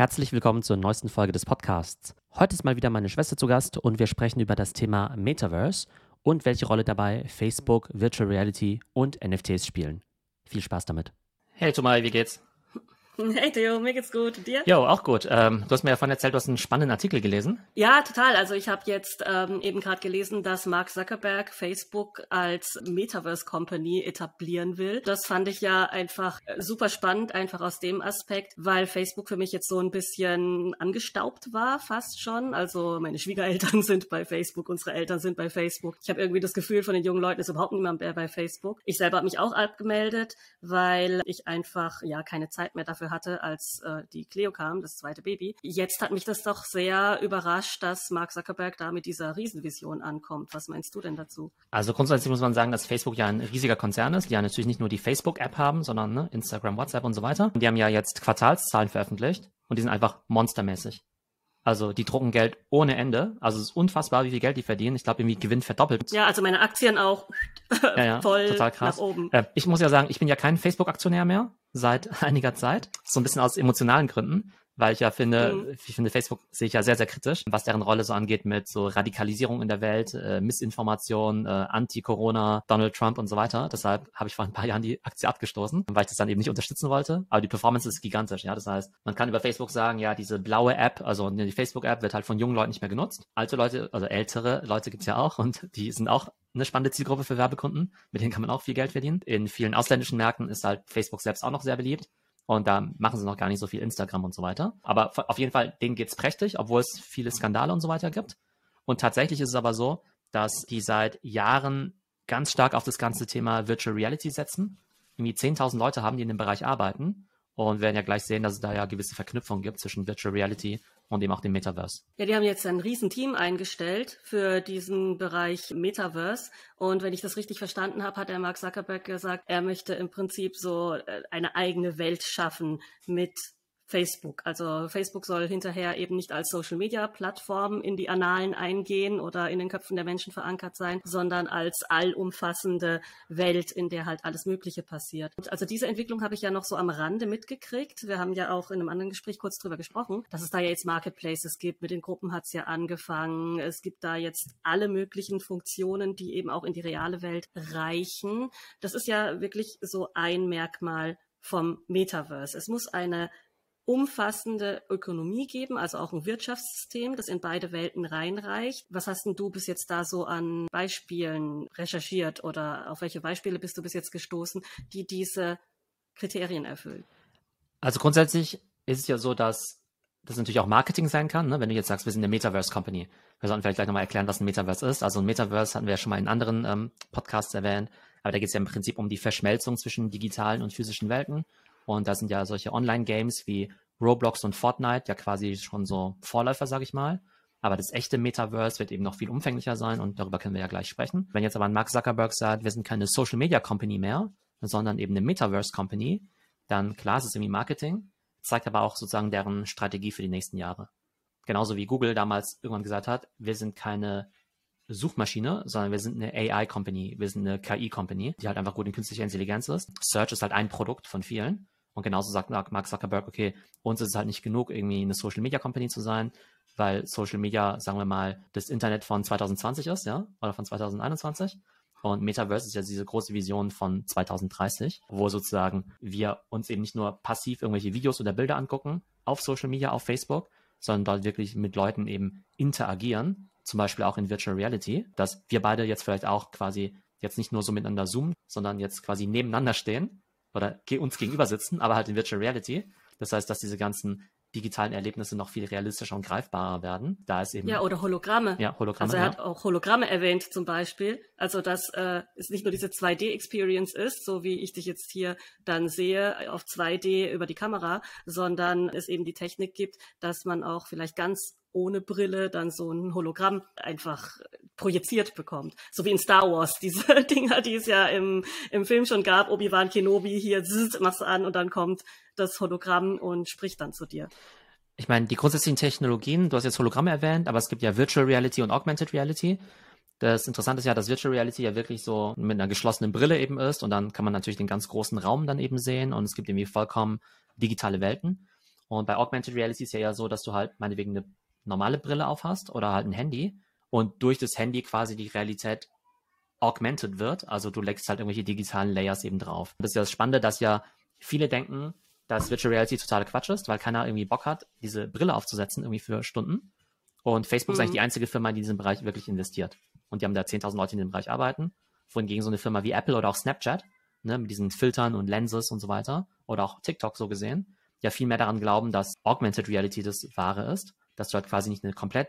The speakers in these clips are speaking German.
Herzlich willkommen zur neuesten Folge des Podcasts. Heute ist mal wieder meine Schwester zu Gast und wir sprechen über das Thema Metaverse und welche Rolle dabei Facebook, Virtual Reality und NFTs spielen. Viel Spaß damit. Hey Tomai, wie geht's? Hey Theo, mir geht's gut. Und dir? Jo, auch gut. Ähm, du hast mir ja vorhin erzählt, du hast einen spannenden Artikel gelesen. Ja, total. Also ich habe jetzt ähm, eben gerade gelesen, dass Mark Zuckerberg Facebook als Metaverse Company etablieren will. Das fand ich ja einfach äh, super spannend, einfach aus dem Aspekt, weil Facebook für mich jetzt so ein bisschen angestaubt war, fast schon. Also meine Schwiegereltern sind bei Facebook, unsere Eltern sind bei Facebook. Ich habe irgendwie das Gefühl, von den jungen Leuten ist überhaupt niemand mehr bei Facebook. Ich selber habe mich auch abgemeldet, weil ich einfach ja keine Zeit mehr dafür hatte, als äh, die Cleo kam, das zweite Baby. Jetzt hat mich das doch sehr überrascht, dass Mark Zuckerberg da mit dieser Riesenvision ankommt. Was meinst du denn dazu? Also grundsätzlich muss man sagen, dass Facebook ja ein riesiger Konzern ist, die ja natürlich nicht nur die Facebook-App haben, sondern ne, Instagram, WhatsApp und so weiter. Und die haben ja jetzt Quartalszahlen veröffentlicht und die sind einfach monstermäßig. Also die drucken Geld ohne Ende. Also es ist unfassbar, wie viel Geld die verdienen. Ich glaube, irgendwie Gewinn verdoppelt. Ja, also meine Aktien auch ja, ja, voll total krass. nach oben. Äh, ich muss ja sagen, ich bin ja kein Facebook-Aktionär mehr seit einiger Zeit. So ein bisschen aus emotionalen Gründen weil ich ja finde, mhm. ich finde, Facebook sehe ich ja sehr, sehr kritisch, was deren Rolle so angeht mit so Radikalisierung in der Welt, äh, Missinformation, äh, Anti-Corona, Donald Trump und so weiter. Deshalb habe ich vor ein paar Jahren die Aktie abgestoßen, weil ich das dann eben nicht unterstützen wollte. Aber die Performance ist gigantisch, ja. Das heißt, man kann über Facebook sagen, ja, diese blaue App, also die Facebook-App wird halt von jungen Leuten nicht mehr genutzt. Alte Leute, also ältere Leute gibt's ja auch und die sind auch eine spannende Zielgruppe für Werbekunden. Mit denen kann man auch viel Geld verdienen. In vielen ausländischen Märkten ist halt Facebook selbst auch noch sehr beliebt. Und da machen sie noch gar nicht so viel Instagram und so weiter. Aber auf jeden Fall, denen geht's prächtig, obwohl es viele Skandale und so weiter gibt. Und tatsächlich ist es aber so, dass die seit Jahren ganz stark auf das ganze Thema Virtual Reality setzen. Irgendwie 10.000 Leute haben, die in dem Bereich arbeiten. Und werden ja gleich sehen, dass es da ja gewisse Verknüpfungen gibt zwischen Virtual Reality und eben auch dem Metaverse. Ja, die haben jetzt ein Riesenteam eingestellt für diesen Bereich Metaverse. Und wenn ich das richtig verstanden habe, hat der Mark Zuckerberg gesagt, er möchte im Prinzip so äh, eine eigene Welt schaffen mit Facebook. Also Facebook soll hinterher eben nicht als Social-Media-Plattform in die Annalen eingehen oder in den Köpfen der Menschen verankert sein, sondern als allumfassende Welt, in der halt alles Mögliche passiert. Und also diese Entwicklung habe ich ja noch so am Rande mitgekriegt. Wir haben ja auch in einem anderen Gespräch kurz drüber gesprochen, dass es da ja jetzt Marketplaces gibt. Mit den Gruppen hat es ja angefangen. Es gibt da jetzt alle möglichen Funktionen, die eben auch in die reale Welt reichen. Das ist ja wirklich so ein Merkmal vom Metaverse. Es muss eine umfassende Ökonomie geben, also auch ein Wirtschaftssystem, das in beide Welten reinreicht. Was hast denn du bis jetzt da so an Beispielen recherchiert oder auf welche Beispiele bist du bis jetzt gestoßen, die diese Kriterien erfüllen? Also grundsätzlich ist es ja so, dass das natürlich auch Marketing sein kann, ne? wenn du jetzt sagst, wir sind eine Metaverse Company. Wir sollten vielleicht gleich nochmal erklären, was ein Metaverse ist. Also ein Metaverse hatten wir ja schon mal in anderen ähm, Podcasts erwähnt, aber da geht es ja im Prinzip um die Verschmelzung zwischen digitalen und physischen Welten. Und da sind ja solche Online-Games wie Roblox und Fortnite ja quasi schon so Vorläufer, sage ich mal. Aber das echte Metaverse wird eben noch viel umfänglicher sein und darüber können wir ja gleich sprechen. Wenn jetzt aber Mark Zuckerberg sagt, wir sind keine Social Media Company mehr, sondern eben eine Metaverse Company, dann klar, es ist irgendwie Marketing, zeigt aber auch sozusagen deren Strategie für die nächsten Jahre. Genauso wie Google damals irgendwann gesagt hat, wir sind keine Suchmaschine, sondern wir sind eine AI Company, wir sind eine KI Company, die halt einfach gut in künstlicher Intelligenz ist. Search ist halt ein Produkt von vielen. Und genauso sagt Mark Zuckerberg, okay, uns ist es halt nicht genug, irgendwie eine Social Media Company zu sein, weil Social Media, sagen wir mal, das Internet von 2020 ist, ja, oder von 2021. Und Metaverse ist ja diese große Vision von 2030, wo sozusagen wir uns eben nicht nur passiv irgendwelche Videos oder Bilder angucken auf Social Media, auf Facebook, sondern dort wirklich mit Leuten eben interagieren, zum Beispiel auch in Virtual Reality, dass wir beide jetzt vielleicht auch quasi jetzt nicht nur so miteinander zoomen, sondern jetzt quasi nebeneinander stehen oder uns gegenüber sitzen, aber halt in Virtual Reality. Das heißt, dass diese ganzen digitalen Erlebnisse noch viel realistischer und greifbarer werden. Da ist eben ja oder Hologramme. Ja, Hologramme. Also er ja. hat auch Hologramme erwähnt zum Beispiel. Also dass äh, es nicht nur diese 2D-Experience ist, so wie ich dich jetzt hier dann sehe auf 2D über die Kamera, sondern es eben die Technik gibt, dass man auch vielleicht ganz ohne Brille dann so ein Hologramm einfach projiziert bekommt. So wie in Star Wars, diese Dinger, die es ja im, im Film schon gab. Obi-Wan Kenobi, hier zzz, machst an und dann kommt das Hologramm und spricht dann zu dir. Ich meine, die grundsätzlichen Technologien, du hast jetzt Hologramme erwähnt, aber es gibt ja Virtual Reality und Augmented Reality. Das Interessante ist ja, dass Virtual Reality ja wirklich so mit einer geschlossenen Brille eben ist und dann kann man natürlich den ganz großen Raum dann eben sehen und es gibt irgendwie vollkommen digitale Welten. Und bei Augmented Reality ist ja eher so, dass du halt meinetwegen eine normale Brille aufhast oder halt ein Handy und durch das Handy quasi die Realität augmented wird. Also du legst halt irgendwelche digitalen Layers eben drauf. Das ist ja das Spannende, dass ja viele denken, dass Virtual Reality totaler Quatsch ist, weil keiner irgendwie Bock hat, diese Brille aufzusetzen, irgendwie für Stunden. Und Facebook mhm. ist eigentlich die einzige Firma, die in diesen Bereich wirklich investiert. Und die haben da 10.000 Leute in dem Bereich arbeiten. Wohingegen so eine Firma wie Apple oder auch Snapchat, ne, mit diesen Filtern und Lenses und so weiter, oder auch TikTok so gesehen, ja viel mehr daran glauben, dass Augmented Reality das Wahre ist, dass du halt quasi nicht eine komplett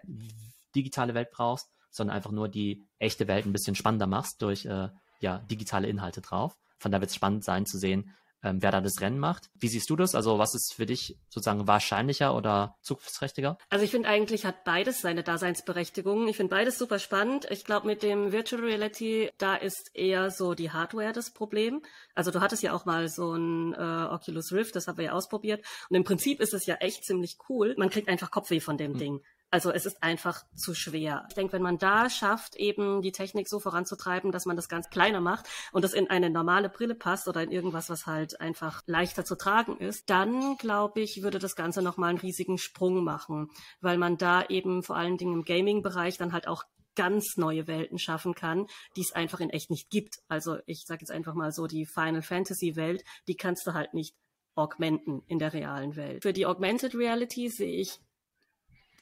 digitale Welt brauchst, sondern einfach nur die echte Welt ein bisschen spannender machst durch äh, ja, digitale Inhalte drauf. Von da wird es spannend sein zu sehen, ähm, wer da das Rennen macht. Wie siehst du das? Also was ist für dich sozusagen wahrscheinlicher oder zukunftsträchtiger? Also ich finde eigentlich hat beides seine Daseinsberechtigung. Ich finde beides super spannend. Ich glaube mit dem Virtual Reality, da ist eher so die Hardware das Problem. Also du hattest ja auch mal so ein äh, Oculus Rift, das haben wir ja ausprobiert. Und im Prinzip ist es ja echt ziemlich cool. Man kriegt einfach Kopfweh von dem mhm. Ding. Also es ist einfach zu schwer. Ich denke, wenn man da schafft, eben die Technik so voranzutreiben, dass man das ganz kleiner macht und das in eine normale Brille passt oder in irgendwas, was halt einfach leichter zu tragen ist, dann glaube ich, würde das Ganze nochmal einen riesigen Sprung machen, weil man da eben vor allen Dingen im Gaming-Bereich dann halt auch ganz neue Welten schaffen kann, die es einfach in echt nicht gibt. Also ich sage jetzt einfach mal so, die Final Fantasy Welt, die kannst du halt nicht augmenten in der realen Welt. Für die Augmented Reality sehe ich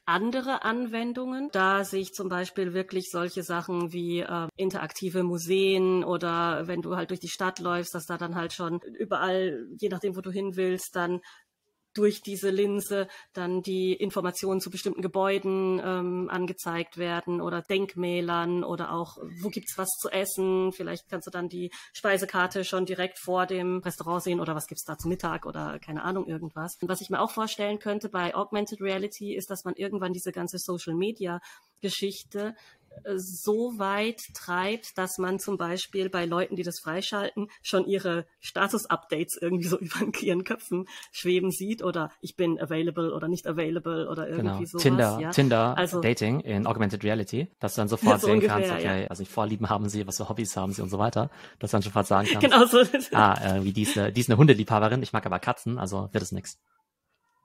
andere Anwendungen. Da sehe ich zum Beispiel wirklich solche Sachen wie äh, interaktive Museen oder wenn du halt durch die Stadt läufst, dass da dann halt schon überall, je nachdem, wo du hin willst, dann durch diese Linse dann die Informationen zu bestimmten Gebäuden ähm, angezeigt werden oder Denkmälern oder auch, wo gibt's was zu essen. Vielleicht kannst du dann die Speisekarte schon direkt vor dem Restaurant sehen oder was gibt's da zu Mittag oder keine Ahnung irgendwas. Und was ich mir auch vorstellen könnte bei Augmented Reality ist, dass man irgendwann diese ganze Social Media Geschichte so weit treibt, dass man zum Beispiel bei Leuten, die das freischalten, schon ihre Status-Updates irgendwie so über ihren Köpfen schweben sieht oder ich bin available oder nicht available oder irgendwie genau. sowas. Tinder, ja. Tinder also, Dating in Augmented Reality, dass du dann sofort so sehen ungefähr, kannst, okay, ja. also Vorlieben haben sie, was für Hobbys haben sie und so weiter, dass du dann sofort sagen kannst, genau so. ah, äh, wie die ist, eine, die ist eine Hundeliebhaberin, ich mag aber Katzen, also wird es nix.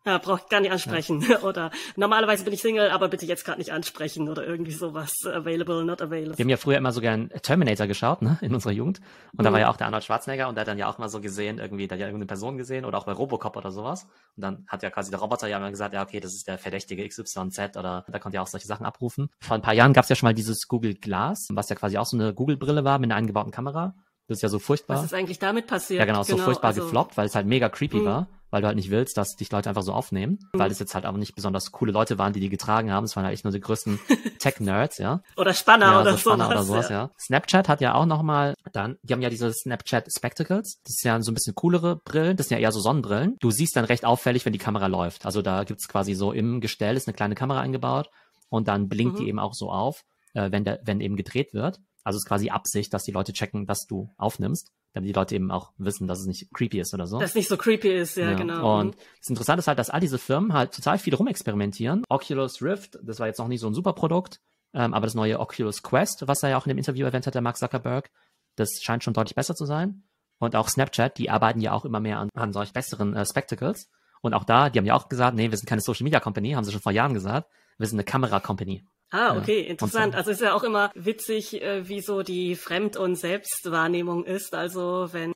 Ja, braucht gar nicht ansprechen. Ja. Oder normalerweise bin ich Single, aber bitte jetzt gerade nicht ansprechen oder irgendwie sowas. Available, not available. Wir haben ja früher immer so gern Terminator geschaut, ne, in unserer Jugend. Und mhm. da war ja auch der Arnold Schwarzenegger und der hat dann ja auch mal so gesehen, irgendwie, da hat ja irgendeine Person gesehen oder auch bei Robocop oder sowas. Und dann hat ja quasi der Roboter ja mal gesagt, ja, okay, das ist der verdächtige XYZ oder da konnte ja auch solche Sachen abrufen. Vor ein paar Jahren gab es ja schon mal dieses Google Glass, was ja quasi auch so eine Google-Brille war mit einer eingebauten Kamera. Das ist ja so furchtbar. Was ist eigentlich damit passiert? Ja, genau, genau so furchtbar also, gefloppt, weil es halt mega creepy mh. war, weil du halt nicht willst, dass dich Leute einfach so aufnehmen, mhm. weil es jetzt halt auch nicht besonders coole Leute waren, die die getragen haben. Es waren halt echt nur die größten Tech-Nerds, ja. Oder Spanner ja, oder so Spanner sowas, oder sowas, ja. ja. Snapchat hat ja auch nochmal dann, die haben ja diese Snapchat Spectacles. Das ist ja so ein bisschen coolere Brillen. Das sind ja eher so Sonnenbrillen. Du siehst dann recht auffällig, wenn die Kamera läuft. Also da gibt's quasi so im Gestell ist eine kleine Kamera eingebaut und dann blinkt mhm. die eben auch so auf, äh, wenn der, wenn eben gedreht wird. Also es ist quasi Absicht, dass die Leute checken, dass du aufnimmst, damit die Leute eben auch wissen, dass es nicht creepy ist oder so. Dass es nicht so creepy ist, ja, ja. genau. Und das Interessante ist halt, dass all diese Firmen halt total viel rumexperimentieren. Oculus Rift, das war jetzt noch nicht so ein super Produkt, ähm, aber das neue Oculus Quest, was er ja auch in dem Interview erwähnt hat, der Mark Zuckerberg, das scheint schon deutlich besser zu sein. Und auch Snapchat, die arbeiten ja auch immer mehr an, an solch besseren äh, Spectacles. Und auch da, die haben ja auch gesagt, nee, wir sind keine Social Media Company, haben sie schon vor Jahren gesagt. Wir sind eine Kamera Company. Ah, okay, ja. interessant. Also ist ja auch immer witzig, äh, wie so die Fremd- und Selbstwahrnehmung ist. Also wenn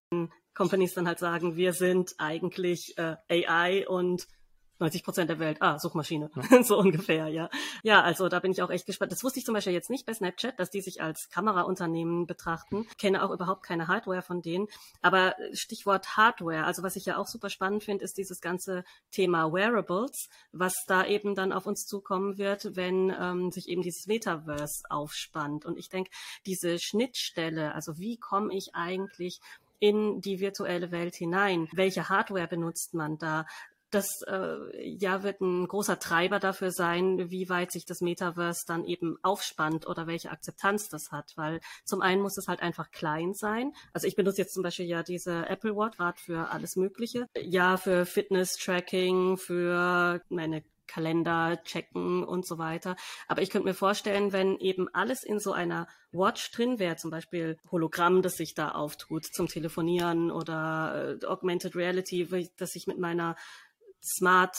Companies dann halt sagen, wir sind eigentlich äh, AI und 90 Prozent der Welt, ah, Suchmaschine, ja. so ungefähr, ja. Ja, also da bin ich auch echt gespannt. Das wusste ich zum Beispiel jetzt nicht bei Snapchat, dass die sich als Kameraunternehmen betrachten. Kenne auch überhaupt keine Hardware von denen. Aber Stichwort Hardware, also was ich ja auch super spannend finde, ist dieses ganze Thema Wearables, was da eben dann auf uns zukommen wird, wenn ähm, sich eben dieses Metaverse aufspannt. Und ich denke, diese Schnittstelle, also wie komme ich eigentlich in die virtuelle Welt hinein? Welche Hardware benutzt man da? Das äh, ja wird ein großer Treiber dafür sein, wie weit sich das Metaverse dann eben aufspannt oder welche Akzeptanz das hat. Weil zum einen muss es halt einfach klein sein. Also ich benutze jetzt zum Beispiel ja diese Apple Watch gerade für alles Mögliche. Ja, für Fitness-Tracking, für meine Kalender checken und so weiter. Aber ich könnte mir vorstellen, wenn eben alles in so einer Watch drin wäre, zum Beispiel Hologramm, das sich da auftut zum Telefonieren oder äh, Augmented Reality, dass ich mit meiner Smart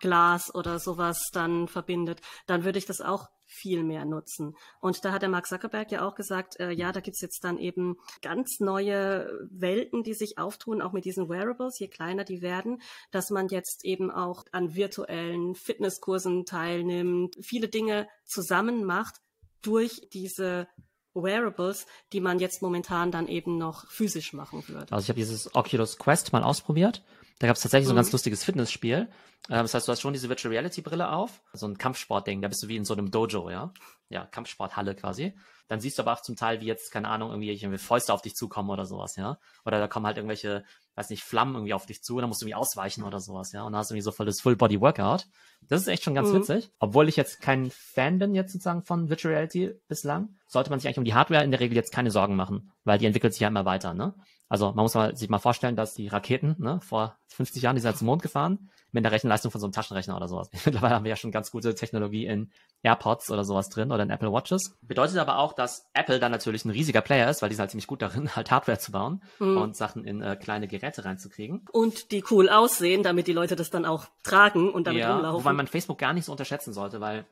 Glas oder sowas dann verbindet, dann würde ich das auch viel mehr nutzen. Und da hat der Mark Zuckerberg ja auch gesagt, äh, ja, da gibt's jetzt dann eben ganz neue Welten, die sich auftun, auch mit diesen Wearables, je kleiner die werden, dass man jetzt eben auch an virtuellen Fitnesskursen teilnimmt, viele Dinge zusammen macht durch diese Wearables, die man jetzt momentan dann eben noch physisch machen würde. Also ich habe dieses Oculus Quest mal ausprobiert. Da gab es tatsächlich so ein ganz mhm. lustiges Fitnessspiel. Ähm, das heißt, du hast schon diese Virtual Reality Brille auf, so ein Kampfsportding, da bist du wie in so einem Dojo, ja. Ja, Kampfsporthalle quasi. Dann siehst du aber auch zum Teil, wie jetzt, keine Ahnung, irgendwie irgendwelche Fäuste auf dich zukommen oder sowas, ja. Oder da kommen halt irgendwelche, weiß nicht, Flammen irgendwie auf dich zu, und dann musst du irgendwie ausweichen oder sowas, ja. Und dann hast du irgendwie so voll das Full-Body-Workout. Das ist echt schon ganz mhm. witzig. Obwohl ich jetzt kein Fan bin jetzt sozusagen von Virtual Reality bislang, sollte man sich eigentlich um die Hardware in der Regel jetzt keine Sorgen machen, weil die entwickelt sich ja immer weiter, ne? Also man muss mal, sich mal vorstellen, dass die Raketen, ne, vor 50 Jahren, die sind zum Mond gefahren, mit der Rechenleistung von so einem Taschenrechner oder sowas. Mittlerweile haben wir ja schon ganz gute Technologie in AirPods oder sowas drin oder in Apple Watches. Bedeutet aber auch, dass Apple dann natürlich ein riesiger Player ist, weil die sind halt ziemlich gut darin, halt Hardware zu bauen mhm. und Sachen in äh, kleine Geräte reinzukriegen. Und die cool aussehen, damit die Leute das dann auch tragen und damit ja, rumlaufen. Wobei man Facebook gar nicht so unterschätzen sollte, weil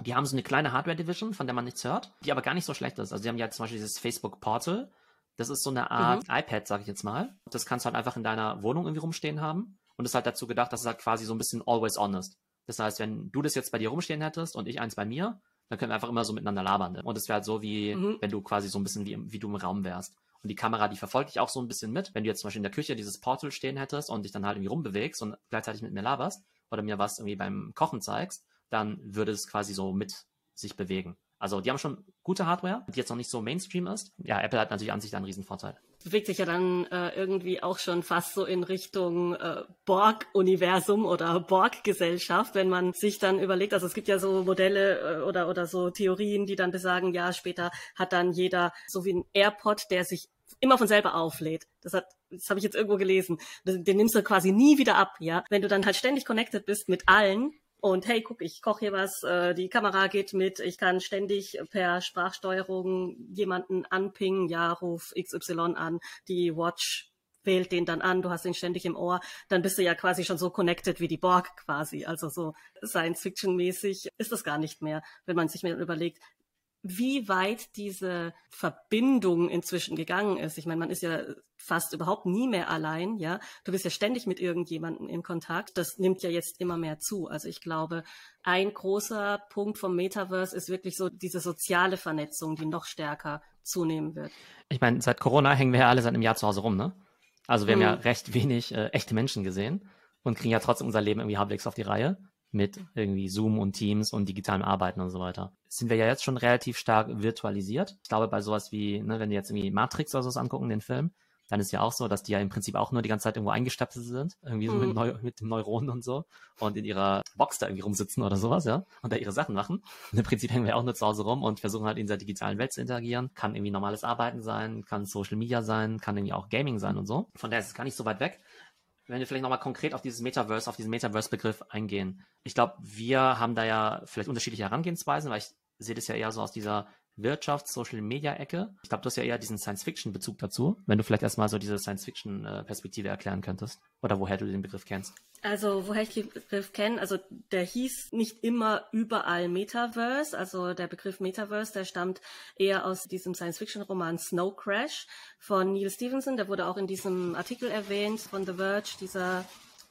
die haben so eine kleine Hardware-Division, von der man nichts hört, die aber gar nicht so schlecht ist. Also die haben ja zum Beispiel dieses Facebook Portal, das ist so eine Art mhm. iPad, sag ich jetzt mal. Das kannst du halt einfach in deiner Wohnung irgendwie rumstehen haben. Und ist halt dazu gedacht, dass es halt quasi so ein bisschen always on ist. Das heißt, wenn du das jetzt bei dir rumstehen hättest und ich eins bei mir, dann können wir einfach immer so miteinander labern. Ne? Und es wäre halt so, wie mhm. wenn du quasi so ein bisschen wie, wie du im Raum wärst. Und die Kamera, die verfolgt dich auch so ein bisschen mit. Wenn du jetzt zum Beispiel in der Küche dieses Portal stehen hättest und dich dann halt irgendwie rumbewegst und gleichzeitig mit mir laberst oder mir was irgendwie beim Kochen zeigst, dann würde es quasi so mit sich bewegen. Also die haben schon gute Hardware, die jetzt noch nicht so Mainstream ist. Ja, Apple hat natürlich an sich da einen riesen Vorteil. Bewegt sich ja dann äh, irgendwie auch schon fast so in Richtung äh, Borg-Universum oder Borg-Gesellschaft, wenn man sich dann überlegt, also es gibt ja so Modelle äh, oder, oder so Theorien, die dann besagen, ja, später hat dann jeder so wie ein AirPod, der sich immer von selber auflädt. Das hat, das habe ich jetzt irgendwo gelesen. Den nimmst du quasi nie wieder ab, ja. Wenn du dann halt ständig connected bist mit allen, und hey, guck, ich koche hier was, äh, die Kamera geht mit, ich kann ständig per Sprachsteuerung jemanden anpingen, ja, ruf XY an, die Watch wählt den dann an, du hast ihn ständig im Ohr, dann bist du ja quasi schon so connected wie die Borg quasi. Also so Science-Fiction-mäßig ist das gar nicht mehr, wenn man sich mir überlegt, wie weit diese Verbindung inzwischen gegangen ist. Ich meine, man ist ja fast überhaupt nie mehr allein, ja. Du bist ja ständig mit irgendjemandem in Kontakt. Das nimmt ja jetzt immer mehr zu. Also ich glaube, ein großer Punkt vom Metaverse ist wirklich so diese soziale Vernetzung, die noch stärker zunehmen wird. Ich meine, seit Corona hängen wir ja alle seit einem Jahr zu Hause rum, ne? Also wir hm. haben ja mhm. recht wenig äh, echte Menschen gesehen und kriegen ja trotzdem unser Leben irgendwie halbwegs auf die Reihe mit irgendwie Zoom und Teams und digitalem Arbeiten und so weiter. Sind wir ja jetzt schon relativ stark virtualisiert. Ich glaube, bei sowas wie, ne, wenn wir jetzt irgendwie Matrix oder sowas angucken, den Film, dann ist ja auch so, dass die ja im Prinzip auch nur die ganze Zeit irgendwo eingestöpselt sind, irgendwie so mhm. mit, Neu mit den Neuronen und so und in ihrer Box da irgendwie rumsitzen oder sowas, ja, und da ihre Sachen machen. Und im Prinzip hängen wir auch nur zu Hause rum und versuchen halt in dieser digitalen Welt zu interagieren. Kann irgendwie normales Arbeiten sein, kann Social Media sein, kann irgendwie auch Gaming sein und so. Von daher ist es gar nicht so weit weg wenn wir vielleicht nochmal konkret auf dieses Metaverse, auf diesen Metaverse-Begriff eingehen. Ich glaube, wir haben da ja vielleicht unterschiedliche Herangehensweisen, weil ich sehe das ja eher so aus dieser Wirtschafts-Social-Media-Ecke. Ich glaube, du hast ja eher diesen Science-Fiction-Bezug dazu, wenn du vielleicht erstmal so diese Science-Fiction-Perspektive erklären könntest oder woher du den Begriff kennst. Also, woher ich den Begriff kenne, also der hieß nicht immer überall Metaverse. Also der Begriff Metaverse, der stammt eher aus diesem Science-Fiction-Roman Snow Crash von Neil Stevenson. Der wurde auch in diesem Artikel erwähnt von The Verge, dieser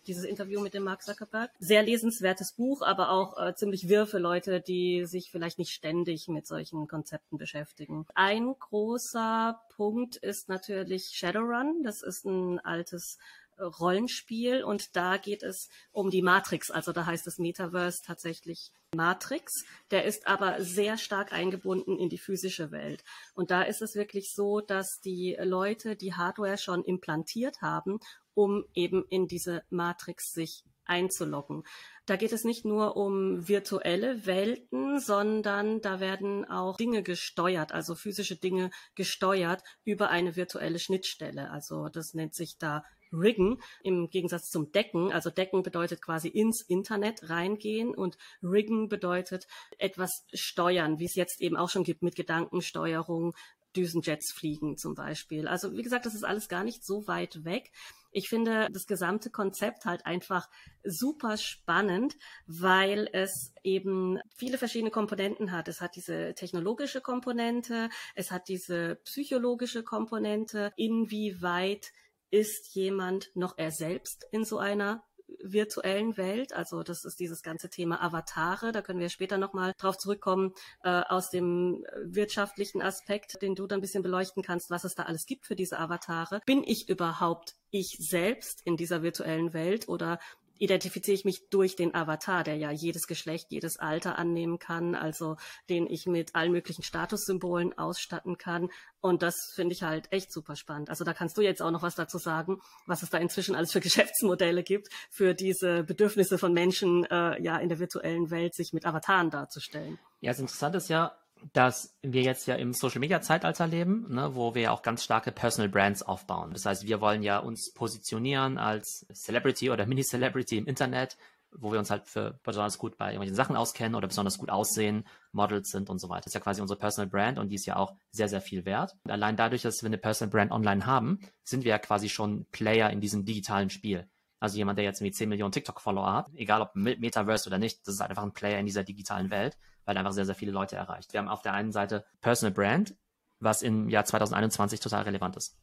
dieses Interview mit dem Mark Zuckerberg. Sehr lesenswertes Buch, aber auch äh, ziemlich wirr für Leute, die sich vielleicht nicht ständig mit solchen Konzepten beschäftigen. Ein großer Punkt ist natürlich Shadowrun. Das ist ein altes Rollenspiel und da geht es um die Matrix, also da heißt es Metaverse tatsächlich Matrix. Der ist aber sehr stark eingebunden in die physische Welt. Und da ist es wirklich so, dass die Leute die Hardware schon implantiert haben um eben in diese Matrix sich einzuloggen. Da geht es nicht nur um virtuelle Welten, sondern da werden auch Dinge gesteuert, also physische Dinge gesteuert über eine virtuelle Schnittstelle. Also das nennt sich da Riggen im Gegensatz zum Decken. Also Decken bedeutet quasi ins Internet reingehen und Riggen bedeutet etwas steuern, wie es jetzt eben auch schon gibt mit Gedankensteuerung, Düsenjets fliegen zum Beispiel. Also wie gesagt, das ist alles gar nicht so weit weg. Ich finde das gesamte Konzept halt einfach super spannend, weil es eben viele verschiedene Komponenten hat. Es hat diese technologische Komponente, es hat diese psychologische Komponente. Inwieweit ist jemand noch er selbst in so einer virtuellen Welt. Also das ist dieses ganze Thema Avatare. Da können wir später nochmal drauf zurückkommen äh, aus dem wirtschaftlichen Aspekt, den du dann ein bisschen beleuchten kannst, was es da alles gibt für diese Avatare. Bin ich überhaupt ich selbst in dieser virtuellen Welt oder identifiziere ich mich durch den Avatar, der ja jedes Geschlecht, jedes Alter annehmen kann, also den ich mit allen möglichen Statussymbolen ausstatten kann. Und das finde ich halt echt super spannend. Also da kannst du jetzt auch noch was dazu sagen, was es da inzwischen alles für Geschäftsmodelle gibt, für diese Bedürfnisse von Menschen, äh, ja, in der virtuellen Welt sich mit Avataren darzustellen. Ja, das Interessante ist ja, dass wir jetzt ja im Social Media Zeitalter leben, ne, wo wir ja auch ganz starke Personal Brands aufbauen. Das heißt, wir wollen ja uns positionieren als Celebrity oder Mini-Celebrity im Internet, wo wir uns halt für besonders gut bei irgendwelchen Sachen auskennen oder besonders gut aussehen, Models sind und so weiter. Das ist ja quasi unsere Personal Brand und die ist ja auch sehr, sehr viel wert. Und allein dadurch, dass wir eine Personal Brand online haben, sind wir ja quasi schon Player in diesem digitalen Spiel. Also jemand, der jetzt irgendwie 10 Millionen TikTok-Follower hat, egal ob Metaverse oder nicht, das ist halt einfach ein Player in dieser digitalen Welt weil einfach sehr, sehr viele Leute erreicht. Wir haben auf der einen Seite Personal Brand, was im Jahr 2021 total relevant ist.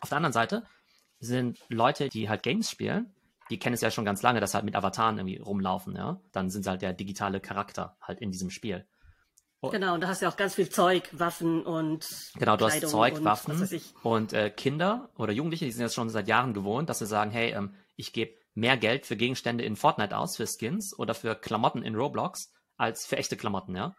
Auf der anderen Seite sind Leute, die halt Games spielen, die kennen es ja schon ganz lange, dass halt mit Avataren irgendwie rumlaufen, ja. Dann sind sie halt der digitale Charakter halt in diesem Spiel. Und genau, und da hast du ja auch ganz viel Zeug, Waffen und Genau, du Kleidung hast Zeug, und, Waffen und äh, Kinder oder Jugendliche, die sind jetzt schon seit Jahren gewohnt, dass sie sagen, hey, ähm, ich gebe mehr Geld für Gegenstände in Fortnite aus, für Skins oder für Klamotten in Roblox, als für echte Klamotten, ja.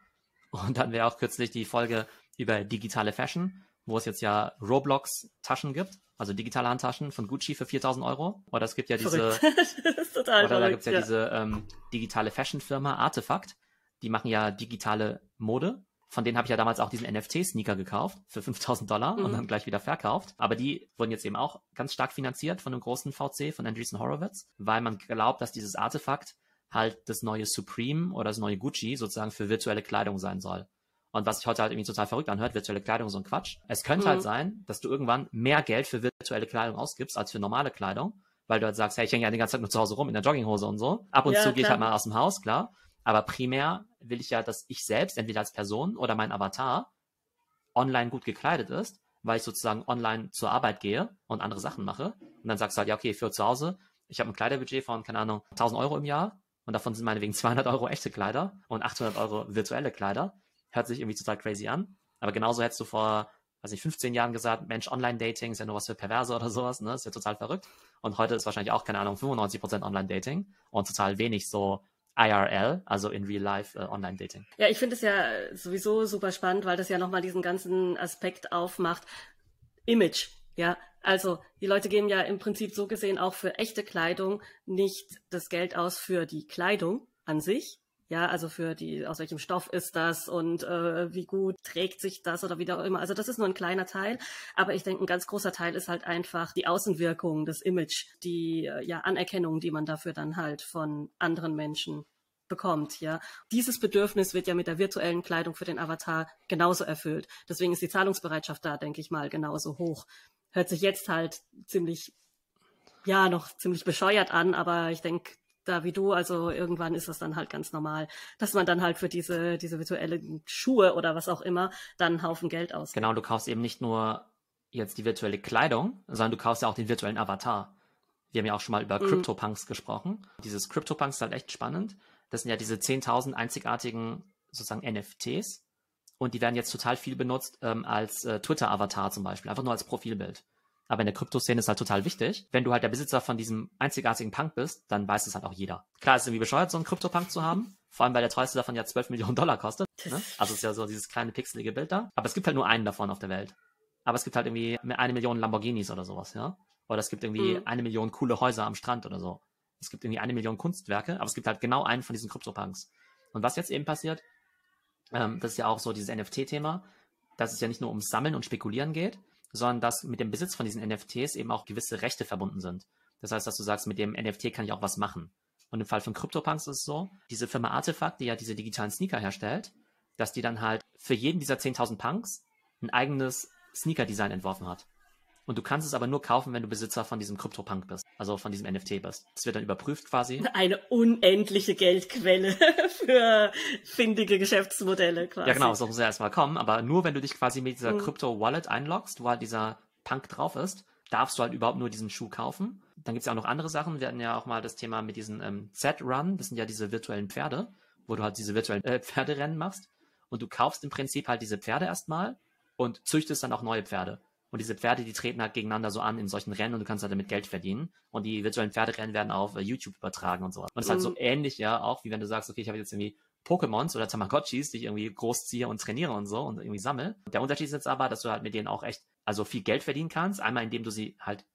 Und dann wäre auch kürzlich die Folge über digitale Fashion, wo es jetzt ja Roblox-Taschen gibt, also digitale Handtaschen von Gucci für 4000 Euro. Oder es gibt ja diese, das ist total oder da gibt es ja, ja, diese ähm, digitale Fashion-Firma Artefakt, die machen ja digitale Mode. Von denen habe ich ja damals auch diesen NFT-Sneaker gekauft für 5000 Dollar mhm. und dann gleich wieder verkauft. Aber die wurden jetzt eben auch ganz stark finanziert von einem großen VC, von Andreessen Horowitz, weil man glaubt, dass dieses Artefakt halt das neue Supreme oder das neue Gucci sozusagen für virtuelle Kleidung sein soll. Und was sich heute halt irgendwie total verrückt anhört, virtuelle Kleidung so ein Quatsch. Es könnte halt mhm. halt sein, dass du irgendwann mehr Geld für virtuelle Kleidung ausgibst als für normale Kleidung, weil du halt sagst, hey, ich hänge ja die ganze Zeit nur zu Hause rum in der Jogginghose und so. Ab und ja, zu gehe ich halt mal aus dem Haus, klar. Aber primär will ich ja, dass ich selbst, entweder als Person oder mein Avatar, online gut gekleidet ist, weil ich sozusagen online zur Arbeit gehe und andere Sachen mache. Und dann sagst du halt, ja, okay, für zu Hause, ich habe ein Kleiderbudget von, keine Ahnung, 1000 Euro im Jahr und davon sind meinetwegen 200 Euro echte Kleider und 800 Euro virtuelle Kleider. Hört sich irgendwie total crazy an. Aber genauso hättest du vor, weiß nicht, 15 Jahren gesagt, Mensch, Online-Dating ist ja nur was für Perverse oder sowas, ne? Ist ja total verrückt. Und heute ist wahrscheinlich auch, keine Ahnung, 95% Online-Dating und total wenig so IRL, also in Real Life äh, Online-Dating. Ja, ich finde es ja sowieso super spannend, weil das ja nochmal diesen ganzen Aspekt aufmacht. Image, ja, also die Leute geben ja im Prinzip so gesehen auch für echte Kleidung nicht das Geld aus für die Kleidung an sich. Ja, also für die, aus welchem Stoff ist das und äh, wie gut trägt sich das oder wie auch immer. Also das ist nur ein kleiner Teil, aber ich denke, ein ganz großer Teil ist halt einfach die Außenwirkung, das Image, die äh, ja Anerkennung, die man dafür dann halt von anderen Menschen bekommt, ja. Dieses Bedürfnis wird ja mit der virtuellen Kleidung für den Avatar genauso erfüllt. Deswegen ist die Zahlungsbereitschaft da, denke ich mal, genauso hoch hört sich jetzt halt ziemlich, ja, noch ziemlich bescheuert an, aber ich denke, da wie du, also irgendwann ist das dann halt ganz normal, dass man dann halt für diese, diese virtuelle Schuhe oder was auch immer dann einen Haufen Geld ausgibt. Genau, du kaufst eben nicht nur jetzt die virtuelle Kleidung, sondern du kaufst ja auch den virtuellen Avatar. Wir haben ja auch schon mal über mhm. CryptoPunks gesprochen. Dieses CryptoPunks ist halt echt spannend. Das sind ja diese 10.000 einzigartigen sozusagen NFTs, und die werden jetzt total viel benutzt ähm, als äh, Twitter-Avatar zum Beispiel, einfach nur als Profilbild. Aber in der Kryptoszene ist halt total wichtig. Wenn du halt der Besitzer von diesem einzigartigen Punk bist, dann weiß es halt auch jeder. Klar, ist irgendwie bescheuert, so einen Krypto-Punk zu haben. Vor allem, weil der teuerste davon ja 12 Millionen Dollar kostet. Ne? Also ist ja so dieses kleine pixelige Bild da. Aber es gibt halt nur einen davon auf der Welt. Aber es gibt halt irgendwie eine Million Lamborghinis oder sowas, ja. Oder es gibt irgendwie mhm. eine Million coole Häuser am Strand oder so. Es gibt irgendwie eine Million Kunstwerke, aber es gibt halt genau einen von diesen Krypto-Punks. Und was jetzt eben passiert, ähm, das ist ja auch so dieses NFT-Thema, dass es ja nicht nur ums Sammeln und Spekulieren geht, sondern dass mit dem Besitz von diesen NFTs eben auch gewisse Rechte verbunden sind. Das heißt, dass du sagst, mit dem NFT kann ich auch was machen. Und im Fall von CryptoPunks ist es so, diese Firma Artefakt, die ja diese digitalen Sneaker herstellt, dass die dann halt für jeden dieser 10.000 Punks ein eigenes Sneaker-Design entworfen hat. Und du kannst es aber nur kaufen, wenn du Besitzer von diesem CryptoPunk bist, also von diesem NFT bist. Das wird dann überprüft quasi. Eine unendliche Geldquelle für findige Geschäftsmodelle quasi. Ja, genau, so muss ja erstmal kommen, aber nur wenn du dich quasi mit dieser mhm. Crypto-Wallet einloggst, wo halt dieser Punk drauf ist, darfst du halt überhaupt nur diesen Schuh kaufen. Dann gibt es ja auch noch andere Sachen. Wir hatten ja auch mal das Thema mit diesen ähm, Z-Run, das sind ja diese virtuellen Pferde, wo du halt diese virtuellen äh, Pferderennen machst. Und du kaufst im Prinzip halt diese Pferde erstmal und züchtest dann auch neue Pferde. Und diese Pferde, die treten halt gegeneinander so an in solchen Rennen und du kannst halt damit Geld verdienen. Und die virtuellen Pferderennen werden auf äh, YouTube übertragen und so. Und es ist halt so mhm. ähnlich, ja, auch wie wenn du sagst, okay, ich habe jetzt irgendwie Pokémons oder Tamagotchis, die ich irgendwie großziehe und trainiere und so und irgendwie sammle. Der Unterschied ist jetzt aber, dass du halt mit denen auch echt, also viel Geld verdienen kannst. Einmal, indem du sie halt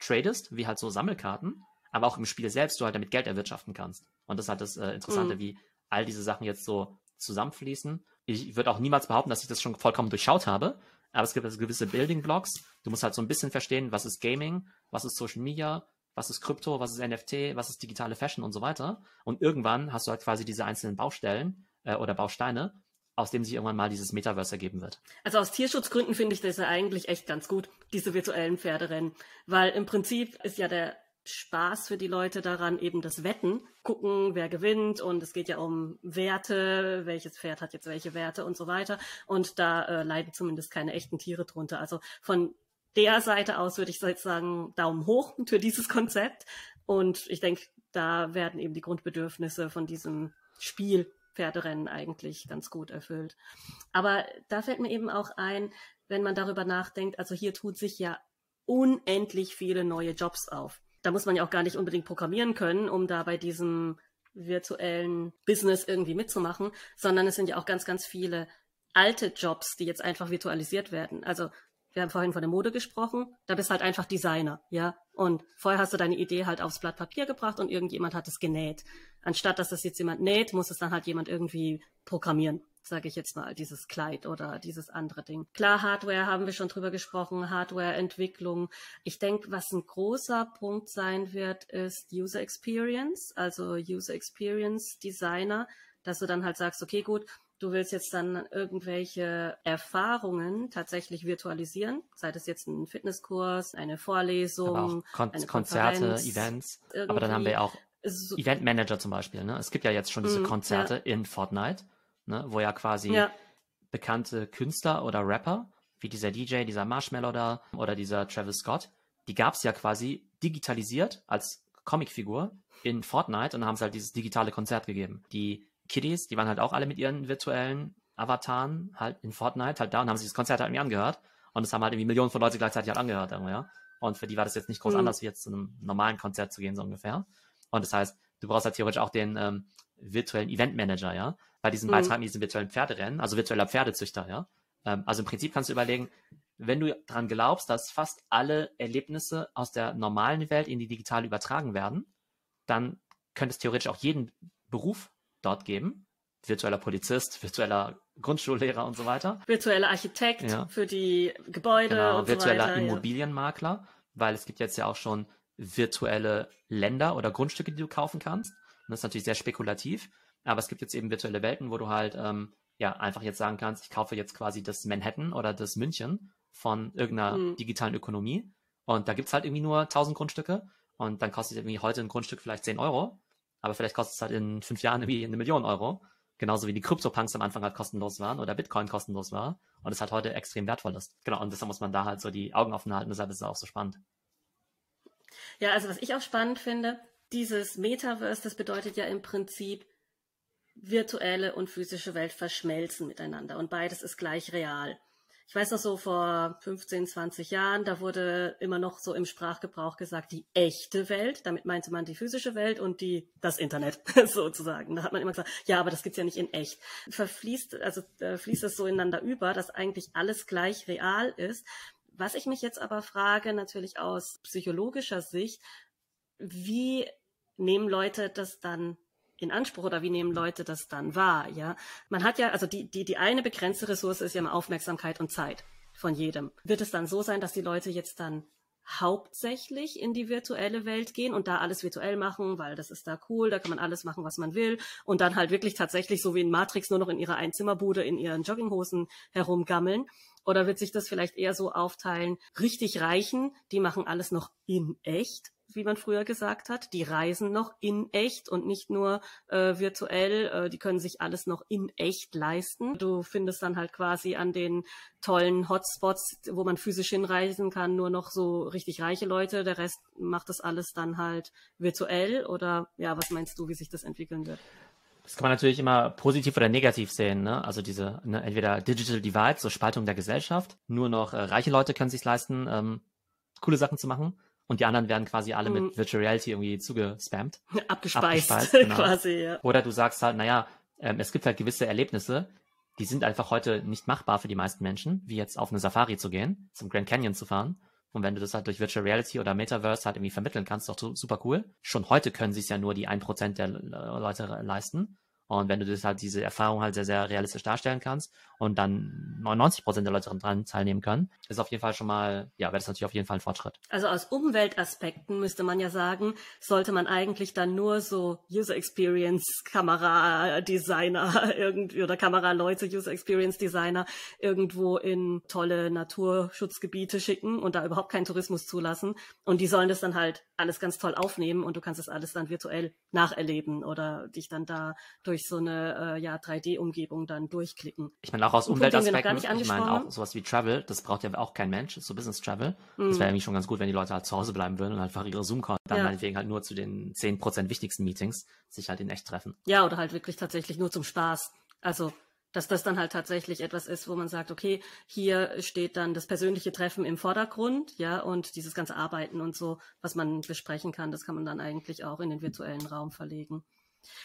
tradest, wie halt so Sammelkarten, aber auch im Spiel selbst du halt damit Geld erwirtschaften kannst. Und das ist halt das äh, Interessante, mhm. wie all diese Sachen jetzt so zusammenfließen. Ich würde auch niemals behaupten, dass ich das schon vollkommen durchschaut habe, aber es gibt also gewisse Building Blocks. Du musst halt so ein bisschen verstehen, was ist Gaming, was ist Social Media, was ist Krypto, was ist NFT, was ist digitale Fashion und so weiter. Und irgendwann hast du halt quasi diese einzelnen Baustellen äh, oder Bausteine, aus denen sich irgendwann mal dieses Metaverse ergeben wird. Also aus Tierschutzgründen finde ich das ja eigentlich echt ganz gut, diese virtuellen Pferderennen. Weil im Prinzip ist ja der Spaß für die Leute daran, eben das Wetten, gucken, wer gewinnt und es geht ja um Werte, welches Pferd hat jetzt welche Werte und so weiter und da äh, leiden zumindest keine echten Tiere drunter. Also von der Seite aus würde ich sagen, Daumen hoch für dieses Konzept und ich denke, da werden eben die Grundbedürfnisse von diesem Spiel Pferderennen eigentlich ganz gut erfüllt. Aber da fällt mir eben auch ein, wenn man darüber nachdenkt, also hier tut sich ja unendlich viele neue Jobs auf da muss man ja auch gar nicht unbedingt programmieren können, um da bei diesem virtuellen Business irgendwie mitzumachen, sondern es sind ja auch ganz, ganz viele alte Jobs, die jetzt einfach virtualisiert werden. Also wir haben vorhin von der Mode gesprochen, da bist halt einfach Designer, ja. Und vorher hast du deine Idee halt aufs Blatt Papier gebracht und irgendjemand hat es genäht. Anstatt dass das jetzt jemand näht, muss es dann halt jemand irgendwie programmieren sage ich jetzt mal, dieses Kleid oder dieses andere Ding. Klar, Hardware haben wir schon drüber gesprochen, Hardware-Entwicklung. Ich denke, was ein großer Punkt sein wird, ist User Experience, also User Experience Designer, dass du dann halt sagst, okay, gut, du willst jetzt dann irgendwelche Erfahrungen tatsächlich virtualisieren, sei das jetzt ein Fitnesskurs, eine Vorlesung, Kon eine Konzerte, Events. Aber dann haben wir auch so, Eventmanager zum Beispiel. Ne? Es gibt ja jetzt schon diese mm, Konzerte ja. in Fortnite ne? wo ja quasi ja. bekannte Künstler oder Rapper, wie dieser DJ, dieser Marshmallow da oder dieser Travis Scott, die gab es ja quasi digitalisiert als Comicfigur in Fortnite und haben sie halt dieses digitale Konzert gegeben. Die Kiddies, die waren halt auch alle mit ihren virtuellen Avataren halt in Fortnite halt da und haben sich das Konzert halt irgendwie angehört. Und es haben halt irgendwie Millionen von Leuten gleichzeitig halt angehört, ja. Und für die war das jetzt nicht groß mhm. anders, wie jetzt zu einem normalen Konzert zu gehen, so ungefähr. Und das heißt, du brauchst halt theoretisch auch den ähm, virtuellen Eventmanager, ja bei diesem mhm. Beitrag in diesem virtuellen Pferderennen, also virtueller Pferdezüchter, ja. Ähm, also im Prinzip kannst du überlegen, wenn du daran glaubst, dass fast alle Erlebnisse aus der normalen Welt in die digitale übertragen werden, dann könnte es theoretisch auch jeden Beruf dort geben. Virtueller Polizist, virtueller Grundschullehrer und so weiter. Virtueller Architekt ja. für die Gebäude genau, und virtueller so weiter, Immobilienmakler, ja. weil es gibt jetzt ja auch schon virtuelle Länder oder Grundstücke, die du kaufen kannst. Und das ist natürlich sehr spekulativ. Aber es gibt jetzt eben virtuelle Welten, wo du halt ähm, ja einfach jetzt sagen kannst, ich kaufe jetzt quasi das Manhattan oder das München von irgendeiner mhm. digitalen Ökonomie. Und da gibt es halt irgendwie nur 1000 Grundstücke. Und dann kostet irgendwie heute ein Grundstück vielleicht 10 Euro. Aber vielleicht kostet es halt in fünf Jahren irgendwie eine Million Euro. Genauso wie die Krypto-Punks am Anfang halt kostenlos waren oder Bitcoin kostenlos war. Und es halt heute extrem wertvoll ist. Genau. Und deshalb muss man da halt so die Augen offen halten. Deshalb ist es auch so spannend. Ja, also was ich auch spannend finde, dieses Metaverse, das bedeutet ja im Prinzip, virtuelle und physische Welt verschmelzen miteinander und beides ist gleich real. Ich weiß noch so vor 15, 20 Jahren, da wurde immer noch so im Sprachgebrauch gesagt, die echte Welt. Damit meinte man die physische Welt und die, das Internet sozusagen. Da hat man immer gesagt, ja, aber das gibt's ja nicht in echt. Verfließt, also äh, fließt es so ineinander über, dass eigentlich alles gleich real ist. Was ich mich jetzt aber frage, natürlich aus psychologischer Sicht, wie nehmen Leute das dann in Anspruch oder wie nehmen Leute das dann wahr, ja? Man hat ja, also die, die, die eine begrenzte Ressource ist ja immer Aufmerksamkeit und Zeit von jedem. Wird es dann so sein, dass die Leute jetzt dann hauptsächlich in die virtuelle Welt gehen und da alles virtuell machen, weil das ist da cool, da kann man alles machen, was man will und dann halt wirklich tatsächlich so wie in Matrix nur noch in ihrer Einzimmerbude in ihren Jogginghosen herumgammeln. Oder wird sich das vielleicht eher so aufteilen, richtig Reichen, die machen alles noch in echt wie man früher gesagt hat. Die reisen noch in echt und nicht nur äh, virtuell. Äh, die können sich alles noch in echt leisten. Du findest dann halt quasi an den tollen Hotspots, wo man physisch hinreisen kann, nur noch so richtig reiche Leute. Der Rest macht das alles dann halt virtuell. Oder ja, was meinst du, wie sich das entwickeln wird? Das kann man natürlich immer positiv oder negativ sehen. Ne? Also diese ne, entweder Digital Divide, so Spaltung der Gesellschaft. Nur noch äh, reiche Leute können sich leisten, ähm, coole Sachen zu machen und die anderen werden quasi alle mhm. mit Virtual Reality irgendwie zugespammt. Abgespeist, Abgespeist genau. quasi, ja. Oder du sagst halt, naja, ähm, es gibt halt gewisse Erlebnisse, die sind einfach heute nicht machbar für die meisten Menschen, wie jetzt auf eine Safari zu gehen, zum Grand Canyon zu fahren. Und wenn du das halt durch Virtual Reality oder Metaverse halt irgendwie vermitteln kannst, doch super cool. Schon heute können sich ja nur die 1% der Leute leisten. Und wenn du das halt diese Erfahrung halt sehr, sehr realistisch darstellen kannst und dann 99 Prozent der Leute daran teilnehmen können, ist auf jeden Fall schon mal, ja, wäre das natürlich auf jeden Fall ein Fortschritt. Also aus Umweltaspekten müsste man ja sagen, sollte man eigentlich dann nur so User Experience Kamera Designer irgendwie oder Kameraleute, User Experience Designer irgendwo in tolle Naturschutzgebiete schicken und da überhaupt keinen Tourismus zulassen. Und die sollen das dann halt alles ganz toll aufnehmen und du kannst das alles dann virtuell nacherleben oder dich dann da durch durch so eine äh, ja, 3D-Umgebung dann durchklicken. Ich meine, auch aus Umweltaspekten, ich meine auch sowas wie Travel, das braucht ja auch kein Mensch, so Business Travel. Mhm. Das wäre irgendwie schon ganz gut, wenn die Leute halt zu Hause bleiben würden und einfach ihre Zoom-Call dann ja. meinetwegen halt nur zu den 10% wichtigsten Meetings sich halt in echt treffen. Ja, oder halt wirklich tatsächlich nur zum Spaß. Also dass das dann halt tatsächlich etwas ist, wo man sagt, okay, hier steht dann das persönliche Treffen im Vordergrund, ja, und dieses ganze Arbeiten und so, was man besprechen kann, das kann man dann eigentlich auch in den virtuellen Raum verlegen.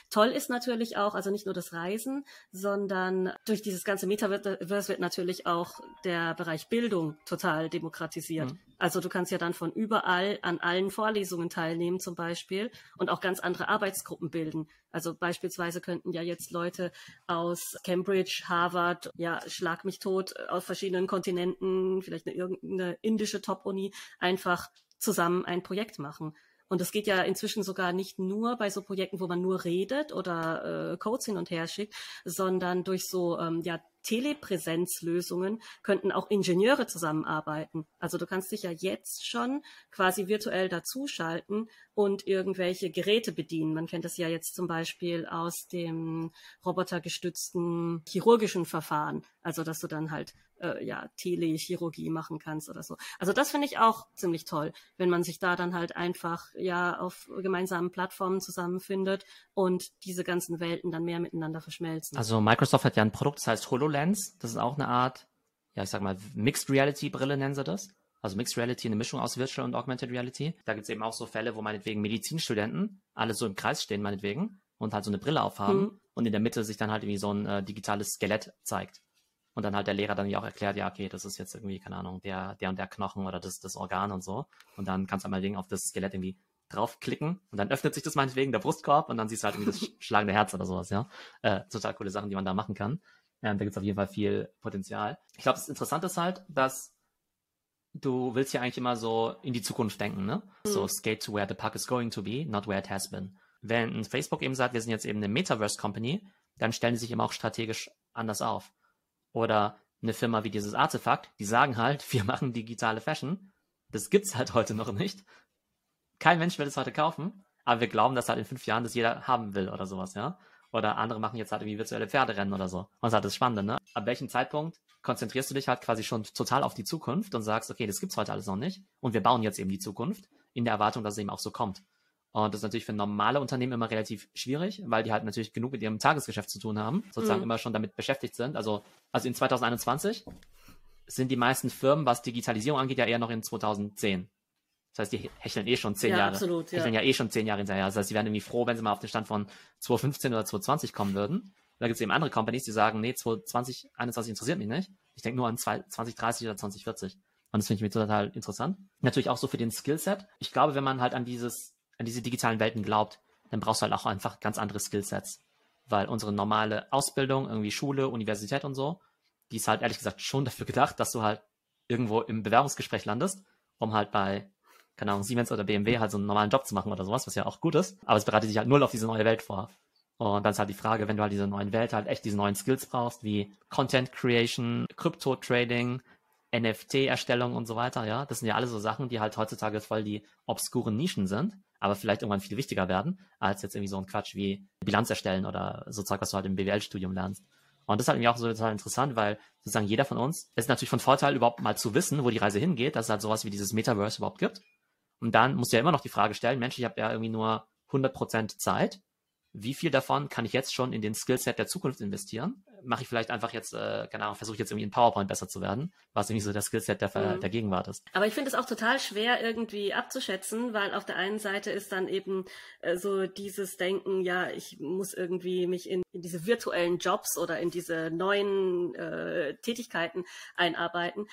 Toll ist natürlich auch, also nicht nur das Reisen, sondern durch dieses ganze Metaverse wird natürlich auch der Bereich Bildung total demokratisiert. Mhm. Also du kannst ja dann von überall an allen Vorlesungen teilnehmen zum Beispiel und auch ganz andere Arbeitsgruppen bilden. Also beispielsweise könnten ja jetzt Leute aus Cambridge, Harvard, ja, schlag mich tot, aus verschiedenen Kontinenten, vielleicht eine irgendeine indische Top-Uni, einfach zusammen ein Projekt machen. Und das geht ja inzwischen sogar nicht nur bei so Projekten, wo man nur redet oder äh, Codes hin und her schickt, sondern durch so ähm, ja, Telepräsenzlösungen könnten auch Ingenieure zusammenarbeiten. Also du kannst dich ja jetzt schon quasi virtuell dazuschalten und irgendwelche Geräte bedienen. Man kennt das ja jetzt zum Beispiel aus dem robotergestützten chirurgischen Verfahren. Also dass du dann halt äh, ja Telechirurgie machen kannst oder so. Also das finde ich auch ziemlich toll, wenn man sich da dann halt einfach ja auf gemeinsamen Plattformen zusammenfindet und diese ganzen Welten dann mehr miteinander verschmelzen. Also Microsoft hat ja ein Produkt, das heißt HoloLens. Das ist auch eine Art, ja ich sag mal Mixed Reality Brille nennen sie das. Also Mixed Reality, eine Mischung aus Virtual und Augmented Reality. Da gibt es eben auch so Fälle, wo meinetwegen Medizinstudenten alle so im Kreis stehen, meinetwegen, und halt so eine Brille aufhaben mhm. und in der Mitte sich dann halt irgendwie so ein äh, digitales Skelett zeigt. Und dann halt der Lehrer dann ja auch erklärt, ja, okay, das ist jetzt irgendwie, keine Ahnung, der, der und der Knochen oder das, das Organ und so. Und dann kannst du einmal auf das Skelett irgendwie draufklicken und dann öffnet sich das meinetwegen der Brustkorb und dann siehst du halt irgendwie das schlagende Herz oder sowas, ja. Äh, total coole Sachen, die man da machen kann. Ähm, da gibt's auf jeden Fall viel Potenzial. Ich glaube, das Interessante ist halt, dass du willst ja eigentlich immer so in die Zukunft denken, ne? Mhm. So skate to where the puck is going to be, not where it has been. Wenn Facebook eben sagt, wir sind jetzt eben eine Metaverse Company, dann stellen die sich immer auch strategisch anders auf oder eine Firma wie dieses Artefakt, die sagen halt, wir machen digitale Fashion. Das gibt's halt heute noch nicht. Kein Mensch will es heute kaufen, aber wir glauben, dass halt in fünf Jahren das jeder haben will oder sowas, ja. Oder andere machen jetzt halt irgendwie virtuelle Pferderennen oder so. Und das ist halt das Spannende, ne? Ab welchem Zeitpunkt konzentrierst du dich halt quasi schon total auf die Zukunft und sagst, okay, das gibt's heute alles noch nicht. Und wir bauen jetzt eben die Zukunft in der Erwartung, dass es eben auch so kommt. Und das ist natürlich für normale Unternehmen immer relativ schwierig, weil die halt natürlich genug mit ihrem Tagesgeschäft zu tun haben, sozusagen mhm. immer schon damit beschäftigt sind. Also, also in 2021 sind die meisten Firmen, was Digitalisierung angeht, ja eher noch in 2010. Das heißt, die hecheln eh schon zehn ja, Jahre. Absolut, ja. Hecheln ja eh schon zehn Jahre hinterher. Das heißt, sie wären irgendwie froh, wenn sie mal auf den Stand von 2015 oder 2020 kommen würden. Und da gibt es eben andere Companies, die sagen, nee, 2020, 21 interessiert mich nicht. Ich denke nur an 2030 oder 2040. Und das finde ich mir total interessant. Natürlich auch so für den Skillset. Ich glaube, wenn man halt an dieses an diese digitalen Welten glaubt, dann brauchst du halt auch einfach ganz andere Skillsets. Weil unsere normale Ausbildung, irgendwie Schule, Universität und so, die ist halt ehrlich gesagt schon dafür gedacht, dass du halt irgendwo im Bewerbungsgespräch landest um halt bei, keine Ahnung, Siemens oder BMW halt so einen normalen Job zu machen oder sowas, was ja auch gut ist. Aber es bereitet sich halt null auf diese neue Welt vor. Und dann ist halt die Frage, wenn du halt diese neuen Welt halt echt diese neuen Skills brauchst, wie Content Creation, Crypto Trading, NFT-Erstellung und so weiter, ja, das sind ja alle so Sachen, die halt heutzutage voll die obskuren Nischen sind, aber vielleicht irgendwann viel wichtiger werden, als jetzt irgendwie so ein Quatsch wie Bilanz erstellen oder so Zeug, was du halt im BWL-Studium lernst. Und das ist halt irgendwie auch so total interessant, weil sozusagen jeder von uns, ist natürlich von Vorteil, überhaupt mal zu wissen, wo die Reise hingeht, dass es halt sowas wie dieses Metaverse überhaupt gibt. Und dann musst du ja immer noch die Frage stellen, Mensch, ich habe ja irgendwie nur 100% Zeit wie viel davon kann ich jetzt schon in den Skillset der Zukunft investieren? Mache ich vielleicht einfach jetzt, äh, keine Ahnung, versuche ich jetzt irgendwie in PowerPoint besser zu werden, was irgendwie so der Skillset der, mhm. der Gegenwart ist. Aber ich finde es auch total schwer irgendwie abzuschätzen, weil auf der einen Seite ist dann eben äh, so dieses Denken, ja, ich muss irgendwie mich in, in diese virtuellen Jobs oder in diese neuen äh, Tätigkeiten einarbeiten.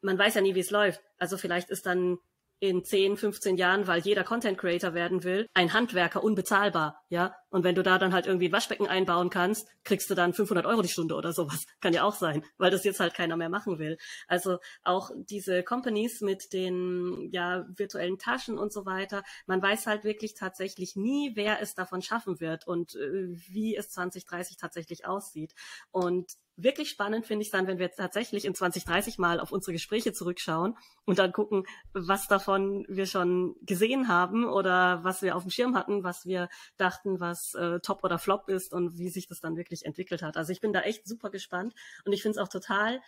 Man weiß ja nie, wie es läuft. Also vielleicht ist dann in 10, 15 Jahren, weil jeder Content Creator werden will, ein Handwerker unbezahlbar, ja. Und wenn du da dann halt irgendwie ein Waschbecken einbauen kannst, kriegst du dann 500 Euro die Stunde oder sowas. Kann ja auch sein, weil das jetzt halt keiner mehr machen will. Also auch diese Companies mit den, ja, virtuellen Taschen und so weiter. Man weiß halt wirklich tatsächlich nie, wer es davon schaffen wird und äh, wie es 2030 tatsächlich aussieht. Und wirklich spannend finde ich dann, wenn wir tatsächlich in 2030 mal auf unsere Gespräche zurückschauen und dann gucken, was davon wir schon gesehen haben oder was wir auf dem Schirm hatten, was wir dachten, was äh, top oder flop ist und wie sich das dann wirklich entwickelt hat. Also ich bin da echt super gespannt und ich finde es auch total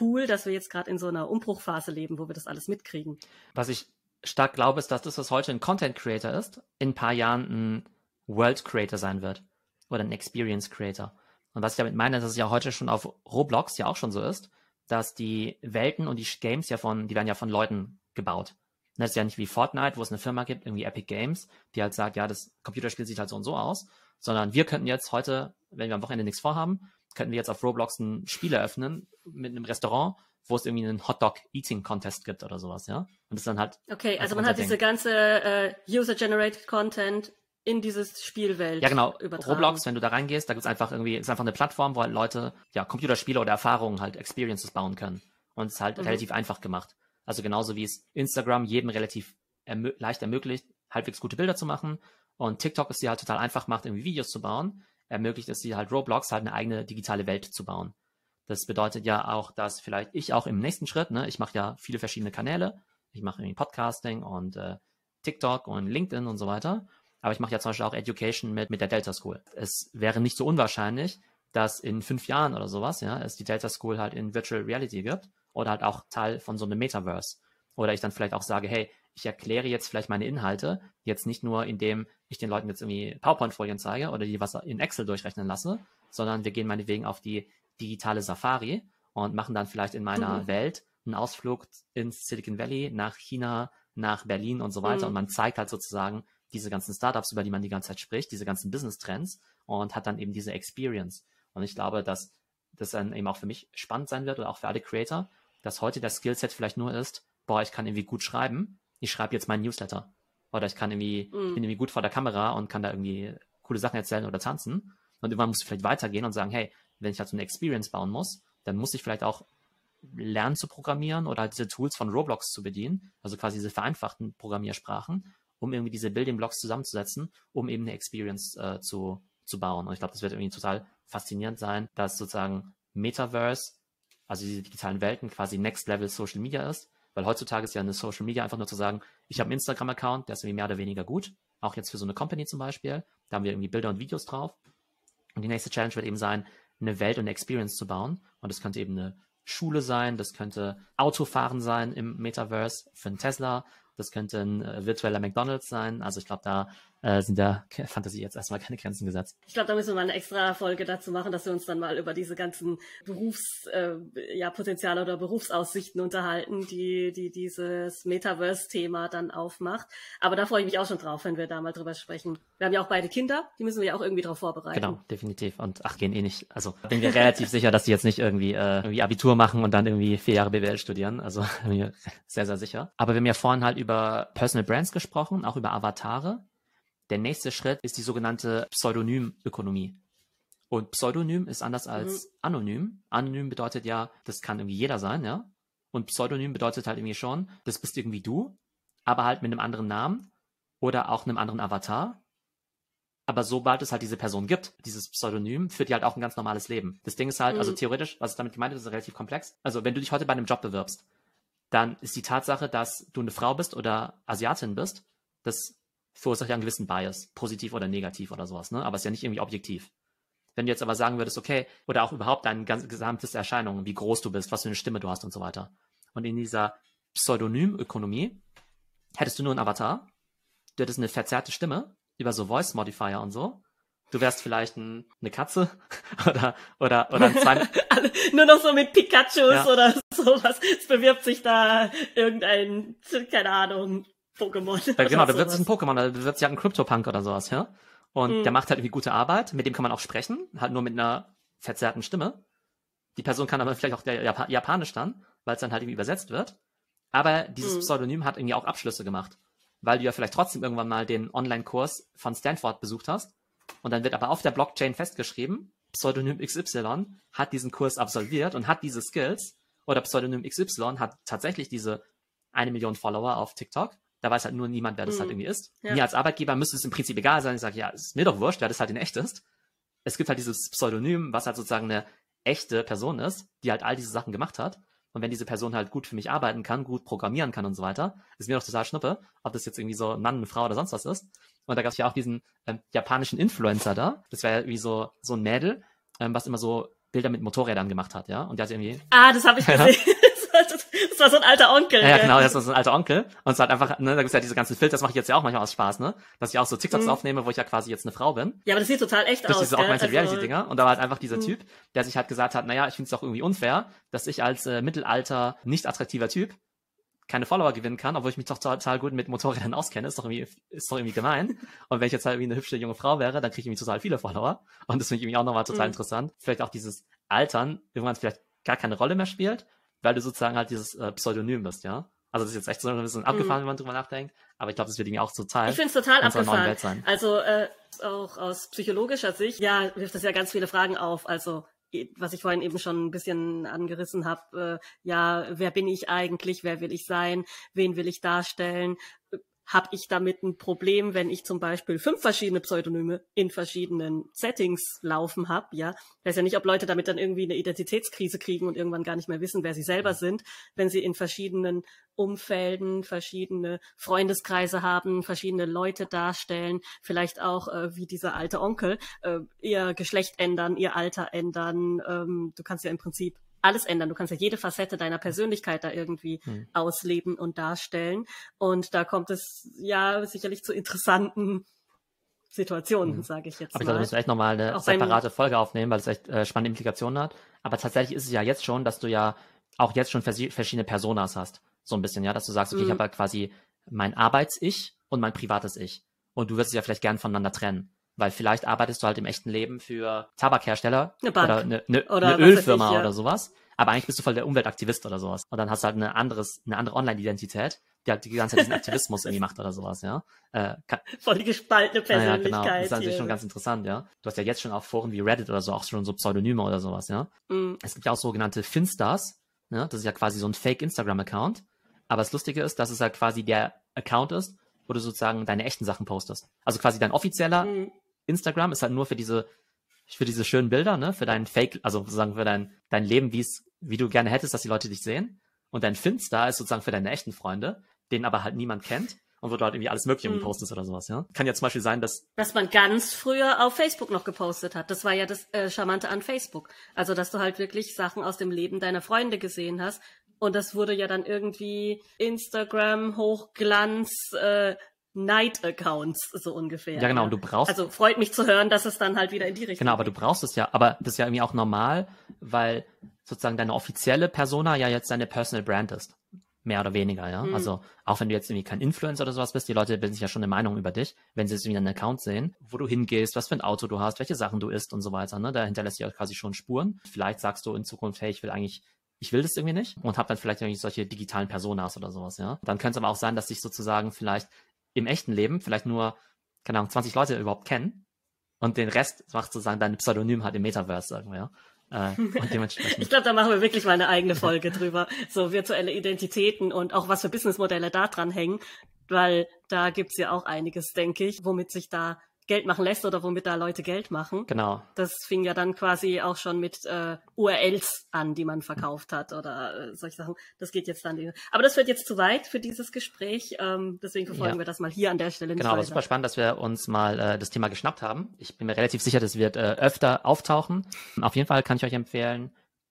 cool, dass wir jetzt gerade in so einer Umbruchphase leben, wo wir das alles mitkriegen. Was ich stark glaube, ist, dass das, was heute ein Content Creator ist, in ein paar Jahren ein World Creator sein wird oder ein Experience Creator. Und was ich damit meine, ist, dass es ja heute schon auf Roblox ja auch schon so ist, dass die Welten und die Games ja von, die werden ja von Leuten gebaut. das ist ja nicht wie Fortnite, wo es eine Firma gibt, irgendwie Epic Games, die halt sagt, ja, das Computerspiel sieht halt so und so aus, sondern wir könnten jetzt heute, wenn wir am Wochenende nichts vorhaben, könnten wir jetzt auf Roblox ein Spiel eröffnen mit einem Restaurant, wo es irgendwie einen Hotdog-Eating-Contest gibt oder sowas, ja. Und das dann halt. Okay, also man hat Ding. diese ganze äh, User-Generated Content in dieses Spielwelt. Ja, genau. Übertragen. Roblox, wenn du da reingehst, da gibt's einfach irgendwie, ist einfach eine Plattform, wo halt Leute, ja, Computerspiele oder Erfahrungen halt Experiences bauen können. Und es ist halt mhm. relativ einfach gemacht. Also genauso wie es Instagram jedem relativ ermö leicht ermöglicht, halbwegs gute Bilder zu machen. Und TikTok ist dir halt total einfach macht, irgendwie Videos zu bauen, ermöglicht es dir halt Roblox halt eine eigene digitale Welt zu bauen. Das bedeutet ja auch, dass vielleicht ich auch im nächsten Schritt, ne, ich mache ja viele verschiedene Kanäle, ich mache irgendwie Podcasting und äh, TikTok und LinkedIn und so weiter. Aber ich mache ja zum Beispiel auch Education mit, mit der Delta School. Es wäre nicht so unwahrscheinlich, dass in fünf Jahren oder sowas, ja, es die Delta School halt in Virtual Reality gibt oder halt auch Teil von so einem Metaverse. Oder ich dann vielleicht auch sage, hey, ich erkläre jetzt vielleicht meine Inhalte, jetzt nicht nur, indem ich den Leuten jetzt irgendwie PowerPoint-Folien zeige oder die was in Excel durchrechnen lasse, sondern wir gehen meinetwegen auf die digitale Safari und machen dann vielleicht in meiner mhm. Welt einen Ausflug ins Silicon Valley, nach China, nach Berlin und so weiter. Mhm. Und man zeigt halt sozusagen, diese ganzen Startups, über die man die ganze Zeit spricht, diese ganzen Business-Trends und hat dann eben diese Experience. Und ich glaube, dass das dann eben auch für mich spannend sein wird oder auch für alle Creator, dass heute das Skillset vielleicht nur ist, boah, ich kann irgendwie gut schreiben, ich schreibe jetzt meinen Newsletter. Oder ich kann irgendwie, mm. ich bin irgendwie gut vor der Kamera und kann da irgendwie coole Sachen erzählen oder tanzen. Und irgendwann muss ich vielleicht weitergehen und sagen, hey, wenn ich halt so eine Experience bauen muss, dann muss ich vielleicht auch lernen zu programmieren oder halt diese Tools von Roblox zu bedienen, also quasi diese vereinfachten Programmiersprachen um irgendwie diese Building Blocks zusammenzusetzen, um eben eine Experience äh, zu, zu bauen. Und ich glaube, das wird irgendwie total faszinierend sein, dass sozusagen Metaverse, also diese digitalen Welten, quasi Next Level Social Media ist. Weil heutzutage ist ja eine Social Media einfach nur zu sagen, ich habe einen Instagram-Account, der ist irgendwie mehr oder weniger gut. Auch jetzt für so eine Company zum Beispiel. Da haben wir irgendwie Bilder und Videos drauf. Und die nächste Challenge wird eben sein, eine Welt und eine Experience zu bauen. Und das könnte eben eine Schule sein, das könnte Autofahren sein im Metaverse für einen Tesla, das könnte ein äh, virtueller McDonalds sein. Also ich glaube, da äh, sind der Fantasie jetzt erstmal keine Grenzen gesetzt. Ich glaube, da müssen wir mal eine extra Folge dazu machen, dass wir uns dann mal über diese ganzen Berufspotenziale äh, ja, oder Berufsaussichten unterhalten, die, die dieses Metaverse-Thema dann aufmacht. Aber da freue ich mich auch schon drauf, wenn wir da mal drüber sprechen. Wir haben ja auch beide Kinder, die müssen wir ja auch irgendwie darauf vorbereiten. Genau, definitiv. Und ach, gehen eh nicht. Also bin mir relativ sicher, dass die jetzt nicht irgendwie, äh, irgendwie Abitur machen und dann irgendwie vier Jahre BWL studieren. Also bin mir sehr, sehr sicher. Aber wir haben ja vorhin halt über Personal Brands gesprochen, auch über Avatare. Der nächste Schritt ist die sogenannte Pseudonymökonomie. Und Pseudonym ist anders als mhm. anonym. Anonym bedeutet ja, das kann irgendwie jeder sein, ja. Und Pseudonym bedeutet halt irgendwie schon, das bist irgendwie du, aber halt mit einem anderen Namen oder auch einem anderen Avatar. Aber sobald es halt diese Person gibt, dieses Pseudonym, führt die halt auch ein ganz normales Leben. Das Ding ist halt, also Mhm. theoretisch, was ich damit gemeint habe, ist relativ komplex. Also wenn du dich heute bei einem Job bewirbst, dann ist die Tatsache, dass du eine Frau bist oder Asiatin bist, das verursacht ja einen gewissen Bias, positiv oder negativ oder sowas, ne? Aber ist ja nicht irgendwie objektiv. Wenn du jetzt aber sagen würdest, okay, oder auch überhaupt dein ganz gesamtes Erscheinung, wie groß du bist, was für eine Stimme du hast und so weiter. Und in dieser Pseudonymökonomie hättest du nur einen Avatar, du hättest eine verzerrte Stimme über so Voice Modifier und so. Du wärst vielleicht ein, eine Katze oder oder oder ein zwei, nur noch so mit Pikachus Ja. oder sowas. Es bewirbt sich da irgendein, keine Ahnung, Pokémon. Ja, genau, da wird sich ein. Pokémon, da wird sich halt ein Crypto-Punk oder sowas, ja. Und Mhm. der macht halt irgendwie gute Arbeit, mit dem kann man auch sprechen, halt nur mit einer verzerrten Stimme. Die Person kann aber vielleicht auch der Japa Japanisch dann, weil es dann halt irgendwie übersetzt wird. Aber dieses Mhm. Pseudonym hat irgendwie auch Abschlüsse gemacht, weil du ja vielleicht trotzdem irgendwann mal den Online-Kurs von Stanford besucht hast. Und dann wird aber auf der Blockchain festgeschrieben, Pseudonym XY hat diesen Kurs absolviert und hat diese Skills. Oder Pseudonym XY hat tatsächlich diese eine Million Follower auf TikTok. Da weiß halt nur niemand, wer das Mhm. halt irgendwie ist. Ja. Mir als Arbeitgeber müsste es im Prinzip egal sein. Ich sage, ja, ist mir doch wurscht, wer das halt in echt ist. Es gibt halt dieses Pseudonym, was halt sozusagen eine echte Person ist, die halt all diese Sachen gemacht hat. Und wenn diese Person halt gut für mich arbeiten kann, gut programmieren kann und so weiter, ist mir doch total schnuppe, ob das jetzt irgendwie so ein Mann, eine Frau oder sonst was ist. Und da gab es ja auch diesen ähm, japanischen Influencer da. Das wäre ja irgendwie so, so ein Mädel, ähm, was immer so Bilder mit Motorrädern gemacht hat, ja. Und der hat irgendwie Ah, das habe ich Ja. gesehen. Das war, war so ein alter Onkel. Ja, ja, genau, das ist so ein alter Onkel. Und es hat einfach, ne, da gibt's ja diese ganzen Filter, das mache ich jetzt ja auch manchmal aus Spaß, ne? Dass ich auch so TikToks Mhm. aufnehme, wo ich ja quasi jetzt eine Frau bin. Ja, aber das sieht total echt Durch aus. diese gell? Augmented Also, Reality-Dinger. Und da war halt einfach dieser Mhm. Typ, der sich halt gesagt hat, naja, ich finde es doch irgendwie unfair, dass ich als äh, Mittelalter, nicht attraktiver Typ keine Follower gewinnen kann, obwohl ich mich doch total gut mit Motorrädern auskenne. Ist doch irgendwie, ist doch irgendwie gemein. Und wenn ich jetzt halt irgendwie eine hübsche junge Frau wäre, dann kriege ich irgendwie total viele Follower. Und das finde ich irgendwie auch nochmal total Mhm. interessant. Vielleicht auch dieses Altern irgendwann vielleicht gar keine Rolle mehr spielt, weil du sozusagen halt dieses äh, Pseudonym bist, ja. Also das ist jetzt echt so ein bisschen abgefahren, wenn man drüber nachdenkt. Aber ich glaube, das wird irgendwie auch Mhm. Ich finde es total abgefahren. Welt sein. Also äh, auch aus psychologischer Sicht, ja, wirft das ja ganz viele Fragen auf. Also was ich vorhin eben schon ein bisschen angerissen habe, äh, ja, wer bin ich eigentlich, wer will ich sein, wen will ich darstellen? Habe ich damit ein Problem, wenn ich zum Beispiel fünf verschiedene Pseudonyme in verschiedenen Settings laufen habe? Ja, ich weiß ja nicht, ob Leute damit dann irgendwie eine Identitätskrise kriegen und irgendwann gar nicht mehr wissen, wer sie selber sind, wenn sie in verschiedenen Umfelden verschiedene Freundeskreise haben, verschiedene Leute darstellen, vielleicht auch äh, wie dieser alte Onkel, äh, ihr Geschlecht ändern, ihr Alter ändern. Ähm, du kannst ja im Prinzip alles ändern. Du kannst ja jede Facette deiner Persönlichkeit da irgendwie Hm. ausleben und darstellen. Und da kommt es ja sicherlich zu interessanten Situationen, Mhm. sage ich jetzt Aber ich glaube, wir müssen echt nochmal eine Auch separate Folge aufnehmen, weil es echt äh, spannende Implikationen hat. Aber tatsächlich ist es ja jetzt schon, dass du ja auch jetzt schon versi- verschiedene Personas hast. So ein bisschen, ja, dass du sagst, okay, ich Mhm. habe ja quasi mein Arbeits-Ich und mein privates Ich. Und du wirst es ja vielleicht gern voneinander trennen. Weil vielleicht arbeitest du halt im echten Leben für Tabakhersteller Eine Bank. oder eine, eine, Oder eine Ölfirma ich, ja. oder sowas. Aber eigentlich bist du voll der Umweltaktivist oder sowas. Und dann hast du halt eine, anderes, eine andere Online-Identität, die halt die ganze Zeit diesen Aktivismus irgendwie macht oder sowas, ja. Äh, kann, Voll die gespaltene ja, ja, Persönlichkeit. genau. Das ist natürlich hier. schon ganz interessant, ja. Du hast ja jetzt schon auf Foren wie Reddit oder so auch schon so Pseudonyme oder sowas, ja. Mm, Es gibt ja auch sogenannte Finstars, ne? Das ist ja quasi so ein Fake-Instagram-Account. Aber das Lustige ist, dass es halt quasi der Account ist, wo du sozusagen deine echten Sachen postest. Also quasi dein offizieller mm. Instagram ist halt nur für diese, für diese schönen Bilder, ne? Für dein Fake, also sozusagen für dein, dein Leben, wie es, wie du gerne hättest, dass die Leute dich sehen. Und dein Finstar ist sozusagen für deine echten Freunde, den aber halt niemand kennt und wo du halt irgendwie alles Mögliche Mhm. postest oder sowas, ja. Kann ja zum Beispiel sein, dass Was man ganz früher auf Facebook noch gepostet hat. Das war ja das äh, Charmante an Facebook. Also, dass du halt wirklich Sachen aus dem Leben deiner Freunde gesehen hast. Und das wurde ja dann irgendwie Instagram, Hochglanz, äh, Night-Accounts, so ungefähr. Ja, genau, und du brauchst, Also freut mich zu hören, dass es dann halt wieder in die Richtung genau, aber du brauchst es ja, aber das ist ja irgendwie auch normal, weil sozusagen deine offizielle Persona ja jetzt deine Personal Brand ist. Mehr oder weniger, ja. Mhm. Also, auch wenn du jetzt irgendwie kein Influencer oder sowas bist, die Leute bilden sich ja schon eine Meinung über dich, wenn sie jetzt irgendwie einen Account sehen, wo du hingehst, was für ein Auto du hast, welche Sachen du isst und so weiter, ne. Da hinterlässt sich ja quasi schon Spuren. Vielleicht sagst du in Zukunft, hey, ich will eigentlich ich will das irgendwie nicht und hab dann vielleicht irgendwie solche digitalen Personas oder sowas, ja. Dann könnte es aber auch sein, dass sich sozusagen vielleicht im echten Leben vielleicht nur, keine Ahnung, 20 Leute überhaupt kennen und den Rest macht sozusagen dein Pseudonym halt im Metaverse irgendwie, ja. Äh, ich glaube, da machen wir wirklich mal eine eigene Folge drüber. So virtuelle Identitäten und auch was für Businessmodelle da dran hängen, weil da gibt's ja auch einiges, denke ich, womit sich da Geld machen lässt oder womit da Leute Geld machen. Genau. Das fing ja dann quasi auch schon mit äh, URLs an, die man verkauft hat oder äh, solche Sachen. Das geht jetzt dann. Aber das wird jetzt zu weit für dieses Gespräch. Ähm, deswegen verfolgen ja. wir das mal hier an der Stelle nicht Genau, aber super spannend, dass wir uns mal äh, das Thema geschnappt haben. Ich bin mir relativ sicher, das wird äh, öfter auftauchen. Auf jeden Fall kann ich euch empfehlen,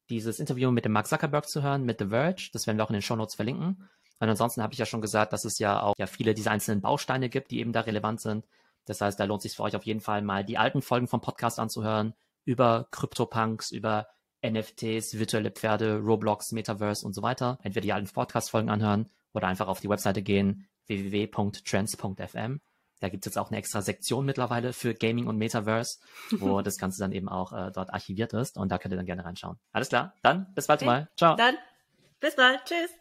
dieses Interview mit dem Mark Zuckerberg zu hören, mit The Verge. Das werden wir auch in den Show Notes verlinken. Und ansonsten habe ich ja schon gesagt, dass es ja auch ja viele dieser einzelnen Bausteine gibt, die eben da relevant sind. Das heißt, da lohnt sich für euch auf jeden Fall mal die alten Folgen vom Podcast anzuhören über CryptoPunks, über NFTs, virtuelle Pferde, Roblox, Metaverse und so weiter. Entweder die alten Podcast-Folgen anhören oder einfach auf die Webseite gehen www.trends.fm. Da gibt es jetzt auch eine extra Sektion mittlerweile für Gaming und Metaverse, wo das Ganze dann eben auch äh, dort archiviert ist und da könnt ihr dann gerne reinschauen. Alles klar, dann bis bald okay. mal. Ciao. Dann bis bald. Tschüss.